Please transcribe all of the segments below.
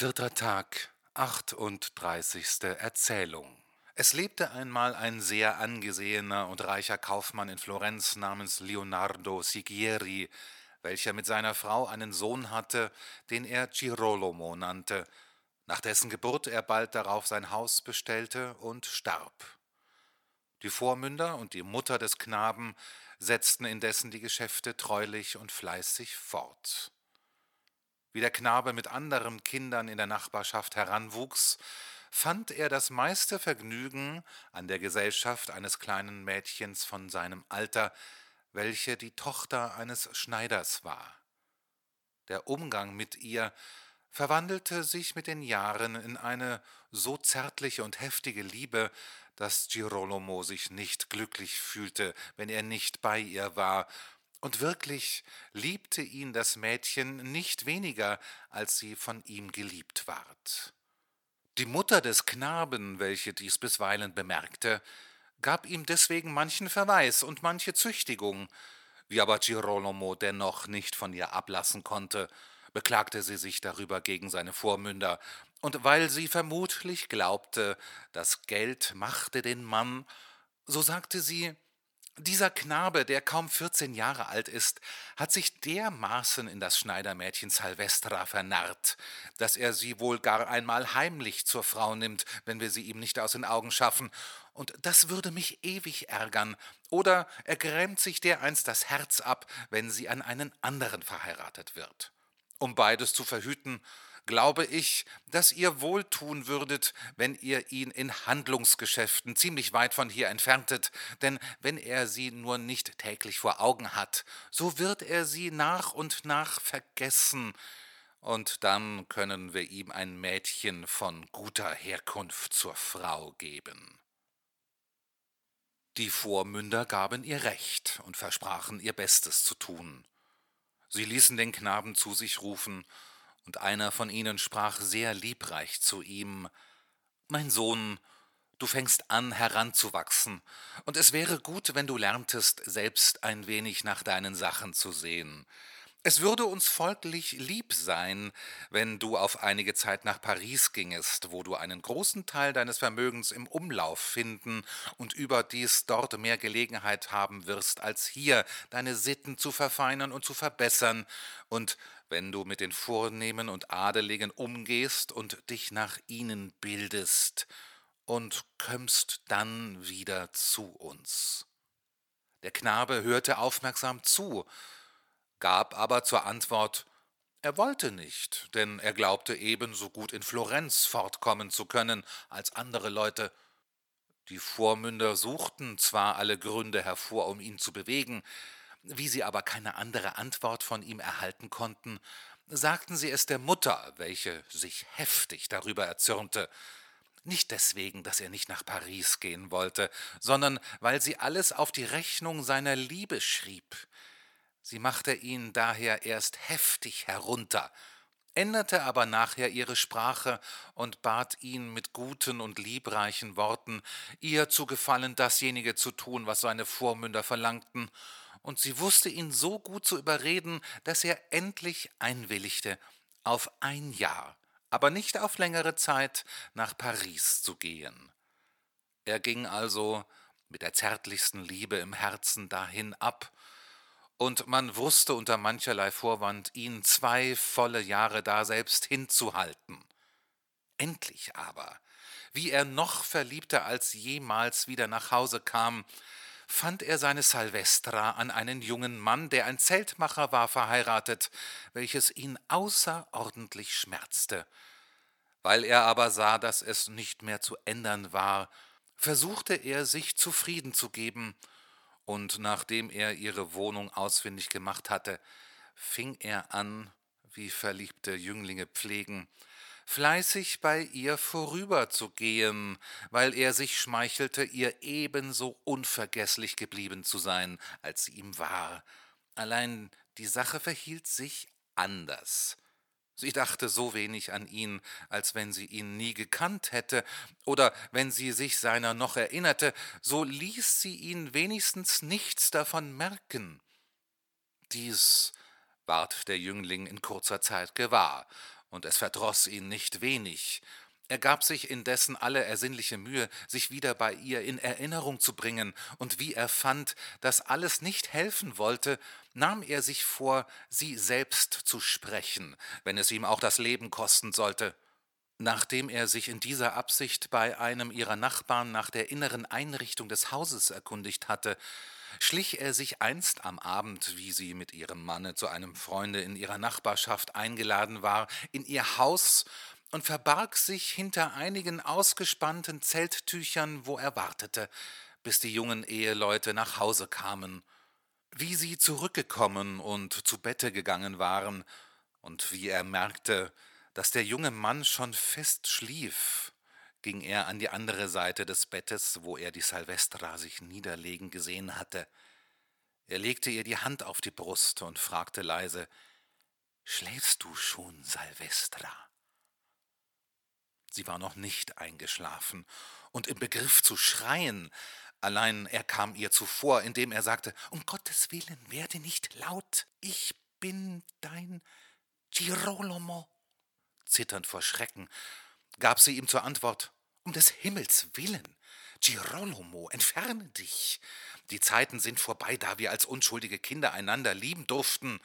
Vierter Tag, 38. Erzählung. Es lebte einmal ein sehr angesehener und reicher Kaufmann in Florenz namens Leonardo Sigieri, welcher mit seiner Frau einen Sohn hatte, den er Girolamo nannte, nach dessen Geburt er bald darauf sein Haus bestellte und starb. Die Vormünder und die Mutter des Knaben setzten indessen die Geschäfte treulich und fleißig fort. Wie der Knabe mit anderen Kindern in der Nachbarschaft heranwuchs, fand er das meiste Vergnügen an der Gesellschaft eines kleinen Mädchens von seinem Alter, welche die Tochter eines Schneiders war. Der Umgang mit ihr verwandelte sich mit den Jahren in eine so zärtliche und heftige Liebe, dass Girolamo sich nicht glücklich fühlte, wenn er nicht bei ihr war, und wirklich liebte ihn das Mädchen nicht weniger, als sie von ihm geliebt ward. Die Mutter des Knaben, welche dies bisweilen bemerkte, gab ihm deswegen manchen Verweis und manche Züchtigung, wie aber Girolamo dennoch nicht von ihr ablassen konnte, beklagte sie sich darüber gegen seine Vormünder, und weil sie vermutlich glaubte, das Geld machte den Mann, so sagte sie, dieser Knabe, der kaum vierzehn Jahre alt ist, hat sich dermaßen in das Schneidermädchen Salvestra vernarrt, dass er sie wohl gar einmal heimlich zur Frau nimmt, wenn wir sie ihm nicht aus den Augen schaffen, und das würde mich ewig ärgern, oder er grämt sich dereinst das Herz ab, wenn sie an einen anderen verheiratet wird. Um beides zu verhüten, glaube ich, dass ihr wohl tun würdet, wenn ihr ihn in Handlungsgeschäften ziemlich weit von hier entferntet, denn wenn er sie nur nicht täglich vor Augen hat, so wird er sie nach und nach vergessen, und dann können wir ihm ein Mädchen von guter Herkunft zur Frau geben. Die Vormünder gaben ihr Recht und versprachen ihr Bestes zu tun. Sie ließen den Knaben zu sich rufen und einer von ihnen sprach sehr liebreich zu ihm Mein Sohn, du fängst an heranzuwachsen, und es wäre gut, wenn du lerntest, selbst ein wenig nach deinen Sachen zu sehen. Es würde uns folglich lieb sein, wenn du auf einige Zeit nach Paris gingest, wo du einen großen Teil deines Vermögens im Umlauf finden und überdies dort mehr Gelegenheit haben wirst, als hier deine Sitten zu verfeinern und zu verbessern, und wenn du mit den Vornehmen und Adeligen umgehst und dich nach ihnen bildest, und kömmst dann wieder zu uns. Der Knabe hörte aufmerksam zu, gab aber zur Antwort, er wollte nicht, denn er glaubte ebenso gut in Florenz fortkommen zu können als andere Leute. Die Vormünder suchten zwar alle Gründe hervor, um ihn zu bewegen, wie sie aber keine andere Antwort von ihm erhalten konnten, sagten sie es der Mutter, welche sich heftig darüber erzürnte, nicht deswegen, dass er nicht nach Paris gehen wollte, sondern weil sie alles auf die Rechnung seiner Liebe schrieb. Sie machte ihn daher erst heftig herunter, änderte aber nachher ihre Sprache und bat ihn mit guten und liebreichen Worten, ihr zu gefallen dasjenige zu tun, was seine Vormünder verlangten, und sie wusste ihn so gut zu überreden, dass er endlich einwilligte, auf ein Jahr, aber nicht auf längere Zeit, nach Paris zu gehen. Er ging also mit der zärtlichsten Liebe im Herzen dahin ab, und man wusste unter mancherlei Vorwand, ihn zwei volle Jahre daselbst hinzuhalten. Endlich aber, wie er noch verliebter als jemals wieder nach Hause kam, fand er seine Salvestra an einen jungen Mann, der ein Zeltmacher war, verheiratet, welches ihn außerordentlich schmerzte. Weil er aber sah, dass es nicht mehr zu ändern war, versuchte er sich zufrieden zu geben und nachdem er ihre Wohnung ausfindig gemacht hatte, fing er an, wie verliebte Jünglinge pflegen, fleißig bei ihr vorüberzugehen, weil er sich schmeichelte, ihr ebenso unvergeßlich geblieben zu sein, als sie ihm war. Allein die Sache verhielt sich anders. Sie dachte so wenig an ihn, als wenn sie ihn nie gekannt hätte, oder wenn sie sich seiner noch erinnerte, so ließ sie ihn wenigstens nichts davon merken. Dies ward der Jüngling in kurzer Zeit gewahr, und es verdroß ihn nicht wenig. Er gab sich indessen alle ersinnliche Mühe, sich wieder bei ihr in Erinnerung zu bringen, und wie er fand, dass alles nicht helfen wollte, nahm er sich vor, sie selbst zu sprechen, wenn es ihm auch das Leben kosten sollte. Nachdem er sich in dieser Absicht bei einem ihrer Nachbarn nach der inneren Einrichtung des Hauses erkundigt hatte, schlich er sich einst am Abend, wie sie mit ihrem Manne zu einem Freunde in ihrer Nachbarschaft eingeladen war, in ihr Haus und verbarg sich hinter einigen ausgespannten Zelttüchern, wo er wartete, bis die jungen Eheleute nach Hause kamen. Wie sie zurückgekommen und zu Bette gegangen waren, und wie er merkte, dass der junge Mann schon fest schlief, ging er an die andere Seite des Bettes, wo er die Salvestra sich niederlegen gesehen hatte. Er legte ihr die Hand auf die Brust und fragte leise Schläfst du schon, Salvestra? Sie war noch nicht eingeschlafen und im Begriff zu schreien, allein er kam ihr zuvor, indem er sagte Um Gottes willen, werde nicht laut, ich bin dein Girolamo. Zitternd vor Schrecken gab sie ihm zur Antwort Um des Himmels willen, Girolamo, entferne dich. Die Zeiten sind vorbei, da wir als unschuldige Kinder einander lieben durften.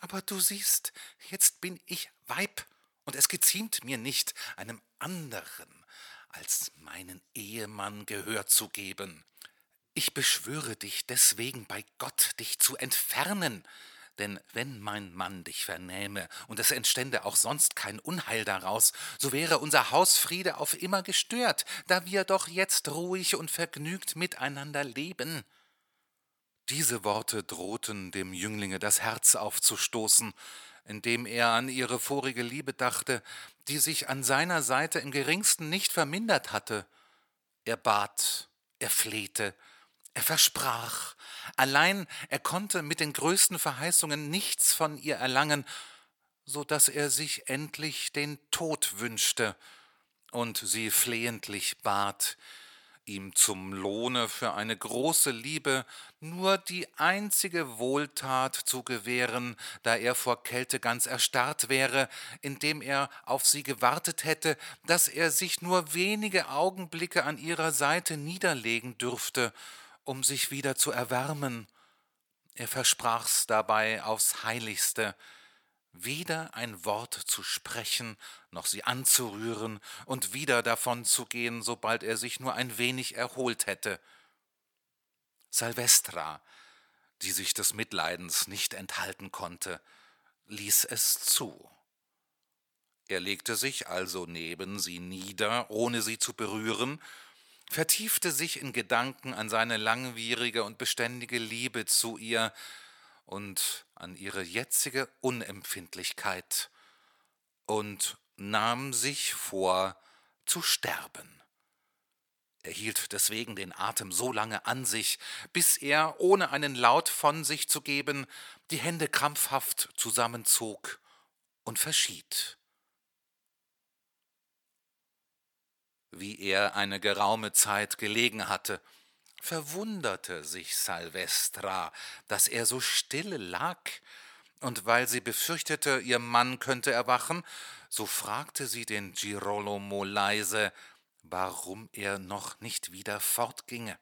Aber du siehst, jetzt bin ich Weib und es geziemt mir nicht, einem anderen als meinen Ehemann Gehör zu geben. Ich beschwöre dich deswegen bei Gott, dich zu entfernen, denn wenn mein Mann dich vernähme, und es entstände auch sonst kein Unheil daraus, so wäre unser Hausfriede auf immer gestört, da wir doch jetzt ruhig und vergnügt miteinander leben. Diese Worte drohten dem Jünglinge das Herz aufzustoßen, indem er an ihre vorige Liebe dachte, die sich an seiner Seite im geringsten nicht vermindert hatte. Er bat, er flehte, er versprach, allein er konnte mit den größten Verheißungen nichts von ihr erlangen, so dass er sich endlich den Tod wünschte und sie flehentlich bat, ihm zum Lohne für eine große Liebe nur die einzige Wohltat zu gewähren, da er vor Kälte ganz erstarrt wäre, indem er auf sie gewartet hätte, dass er sich nur wenige Augenblicke an ihrer Seite niederlegen dürfte, um sich wieder zu erwärmen. Er versprach's dabei aufs heiligste, weder ein Wort zu sprechen, noch sie anzurühren und wieder davon zu gehen, sobald er sich nur ein wenig erholt hätte. Salvestra, die sich des Mitleidens nicht enthalten konnte, ließ es zu. Er legte sich also neben sie nieder, ohne sie zu berühren, vertiefte sich in Gedanken an seine langwierige und beständige Liebe zu ihr, und an ihre jetzige Unempfindlichkeit und nahm sich vor zu sterben. Er hielt deswegen den Atem so lange an sich, bis er, ohne einen Laut von sich zu geben, die Hände krampfhaft zusammenzog und verschied. Wie er eine geraume Zeit gelegen hatte, verwunderte sich Salvestra, dass er so stille lag, und weil sie befürchtete, ihr Mann könnte erwachen, so fragte sie den Girolamo leise, warum er noch nicht wieder fortginge.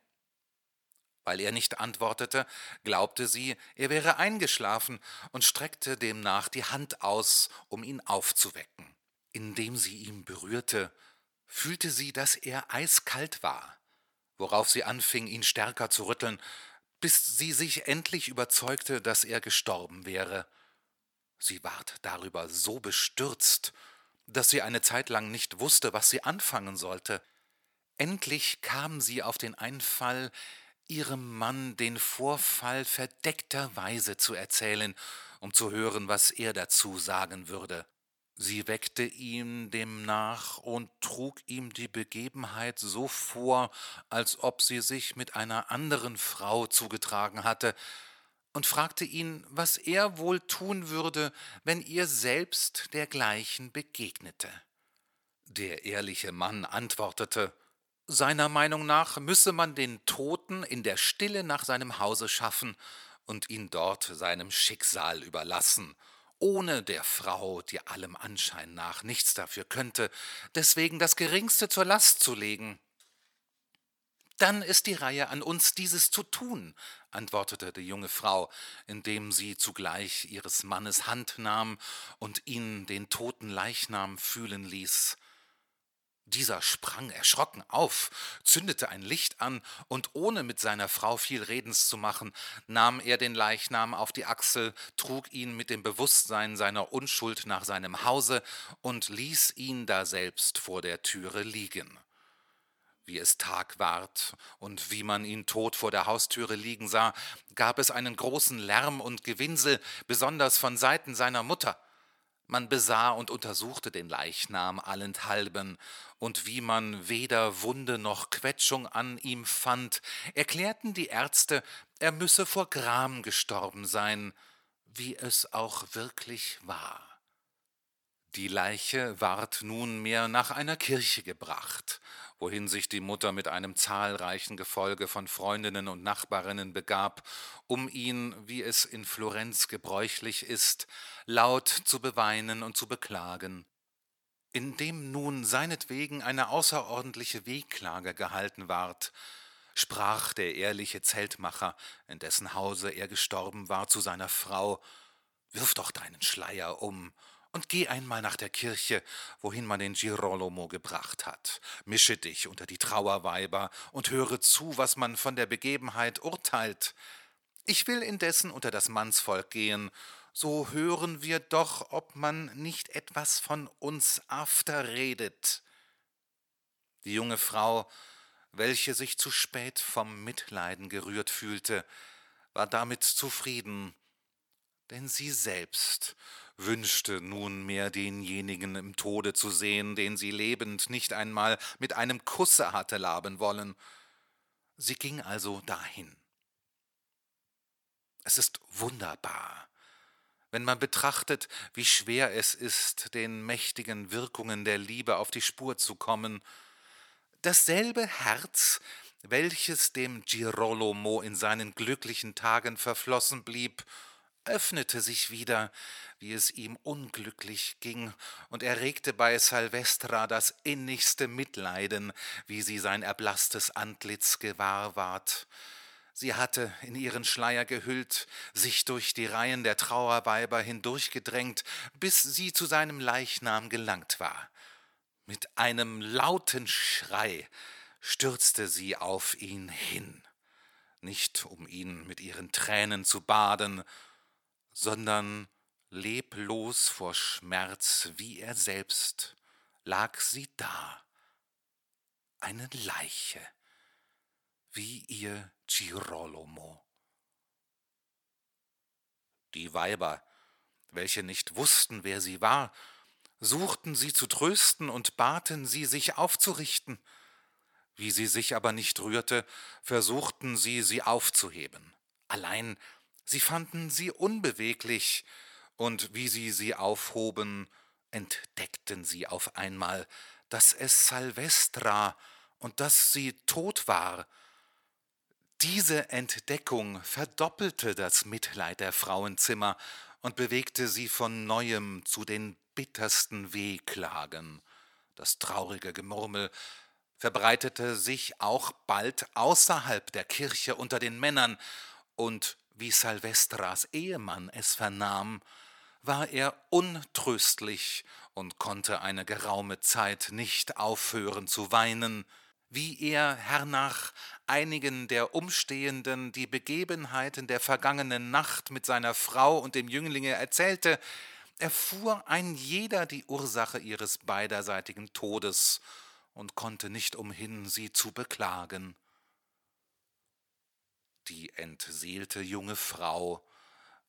Weil er nicht antwortete, glaubte sie, er wäre eingeschlafen und streckte demnach die Hand aus, um ihn aufzuwecken. Indem sie ihn berührte, fühlte sie, dass er eiskalt war worauf sie anfing, ihn stärker zu rütteln, bis sie sich endlich überzeugte, dass er gestorben wäre. Sie ward darüber so bestürzt, dass sie eine Zeit lang nicht wusste, was sie anfangen sollte. Endlich kam sie auf den Einfall, ihrem Mann den Vorfall verdeckterweise zu erzählen, um zu hören, was er dazu sagen würde. Sie weckte ihn demnach und trug ihm die Begebenheit so vor, als ob sie sich mit einer anderen Frau zugetragen hatte, und fragte ihn, was er wohl tun würde, wenn ihr selbst dergleichen begegnete. Der ehrliche Mann antwortete, seiner Meinung nach müsse man den Toten in der Stille nach seinem Hause schaffen und ihn dort seinem Schicksal überlassen, ohne der Frau, die allem Anschein nach nichts dafür könnte, deswegen das Geringste zur Last zu legen. Dann ist die Reihe an uns, dieses zu tun, antwortete die junge Frau, indem sie zugleich ihres Mannes Hand nahm und ihn den toten Leichnam fühlen ließ. Dieser sprang erschrocken auf, zündete ein Licht an, und ohne mit seiner Frau viel Redens zu machen, nahm er den Leichnam auf die Achsel, trug ihn mit dem Bewußtsein seiner Unschuld nach seinem Hause und ließ ihn daselbst vor der Türe liegen. Wie es Tag ward und wie man ihn tot vor der Haustüre liegen sah, gab es einen großen Lärm und Gewinsel, besonders von Seiten seiner Mutter. Man besah und untersuchte den Leichnam allenthalben, und wie man weder Wunde noch Quetschung an ihm fand, erklärten die Ärzte, er müsse vor Gram gestorben sein, wie es auch wirklich war. Die Leiche ward nunmehr nach einer Kirche gebracht, wohin sich die Mutter mit einem zahlreichen Gefolge von Freundinnen und Nachbarinnen begab, um ihn, wie es in Florenz gebräuchlich ist, laut zu beweinen und zu beklagen. Indem nun seinetwegen eine außerordentliche Wehklage gehalten ward, sprach der ehrliche Zeltmacher, in dessen Hause er gestorben war, zu seiner Frau Wirf doch deinen Schleier um und geh einmal nach der Kirche, wohin man den Girolamo gebracht hat. Mische dich unter die Trauerweiber und höre zu, was man von der Begebenheit urteilt. Ich will indessen unter das Mannsvolk gehen, so hören wir doch, ob man nicht etwas von uns after redet. Die junge Frau, welche sich zu spät vom Mitleiden gerührt fühlte, war damit zufrieden, denn sie selbst wünschte nunmehr denjenigen im Tode zu sehen, den sie lebend nicht einmal mit einem Kusse hatte laben wollen. Sie ging also dahin. Es ist wunderbar, wenn man betrachtet, wie schwer es ist, den mächtigen Wirkungen der Liebe auf die Spur zu kommen. Dasselbe Herz, welches dem Girolamo in seinen glücklichen Tagen verflossen blieb, öffnete sich wieder, wie es ihm unglücklich ging, und erregte bei Salvestra das innigste Mitleiden, wie sie sein erblaßtes Antlitz gewahr ward. Sie hatte, in ihren Schleier gehüllt, sich durch die Reihen der Trauerweiber hindurchgedrängt, bis sie zu seinem Leichnam gelangt war. Mit einem lauten Schrei stürzte sie auf ihn hin, nicht um ihn mit ihren Tränen zu baden, sondern leblos vor Schmerz wie er selbst lag sie da, eine Leiche, wie ihr Girolamo. Die Weiber, welche nicht wussten, wer sie war, suchten sie zu trösten und baten sie, sich aufzurichten. Wie sie sich aber nicht rührte, versuchten sie, sie aufzuheben. Allein Sie fanden sie unbeweglich, und wie sie sie aufhoben, entdeckten sie auf einmal, dass es Salvestra und dass sie tot war. Diese Entdeckung verdoppelte das Mitleid der Frauenzimmer und bewegte sie von neuem zu den bittersten Wehklagen. Das traurige Gemurmel verbreitete sich auch bald außerhalb der Kirche unter den Männern, und wie Salvestras Ehemann es vernahm, war er untröstlich und konnte eine geraume Zeit nicht aufhören zu weinen, wie er hernach einigen der Umstehenden die Begebenheiten der vergangenen Nacht mit seiner Frau und dem Jünglinge erzählte, erfuhr ein jeder die Ursache ihres beiderseitigen Todes und konnte nicht umhin, sie zu beklagen. Die entseelte junge Frau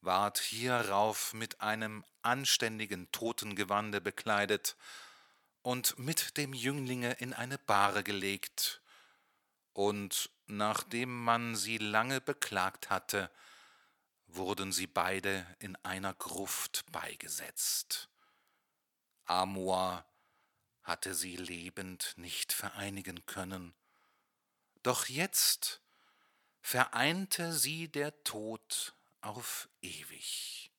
ward hierauf mit einem anständigen Totengewande bekleidet und mit dem Jünglinge in eine Bahre gelegt, und nachdem man sie lange beklagt hatte, wurden sie beide in einer Gruft beigesetzt. Amor hatte sie lebend nicht vereinigen können, doch jetzt vereinte sie der Tod auf ewig.